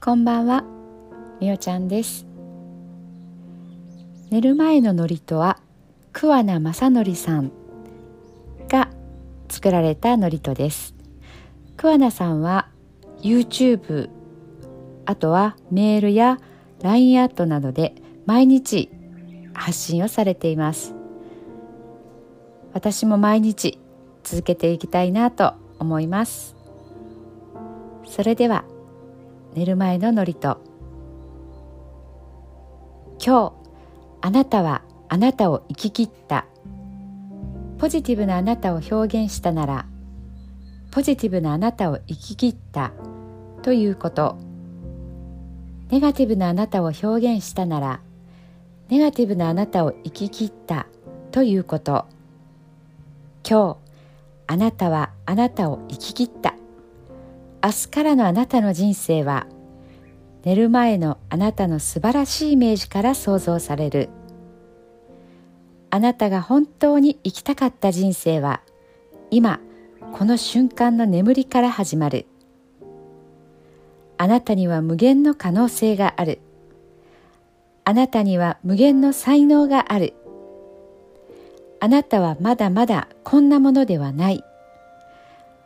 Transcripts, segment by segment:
こんばんは、みおちゃんです。寝る前の祝詞は桑名正則さんが作られた祝詞です。桑名さんは YouTube あとはメールや LINE アットなどで毎日発信をされています。私も毎日続けていきたいなと思います。それでは寝る前の祝詞。今日あなたはあなたを生き切った。ポジティブなあなたを表現したならポジティブなあなたを生き切った。ということ。ネガティブなあなたを表現したならネガティブなあなたを生き切った。ということ。今日あなたはあなたを生き切った。明日からのあなたの人生は寝る前のあなたの素晴らしいイメージから想像される。あなたが本当に生きたかった人生は今この瞬間の眠りから始まる。あなたには無限の可能性がある。あなたには無限の才能がある。あなたはまだまだこんなものではない。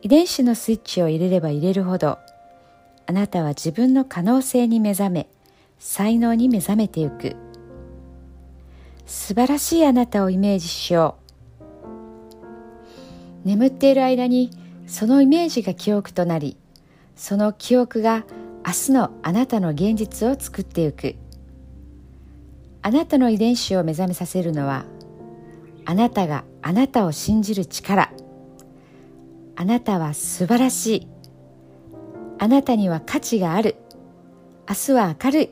遺伝子のスイッチを入れれば入れるほどあなたは自分の可能性に目覚め才能に目覚めてゆく。素晴らしいあなたをイメージしよう。眠っている間にそのイメージが記憶となりその記憶が明日のあなたの現実を作ってゆく。あなたの遺伝子を目覚めさせるのはあなたがあなたを信じる力。あなたは素晴らしい。あなたには価値がある。明日は明るい。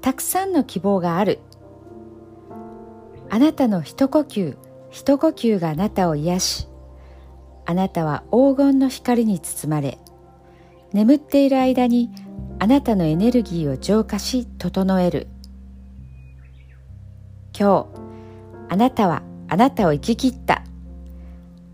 たくさんの希望がある。あなたの一呼吸一呼吸があなたを癒しあなたは黄金の光に包まれ眠っている間にあなたのエネルギーを浄化し整える。今日あなたはあなたを生き切った。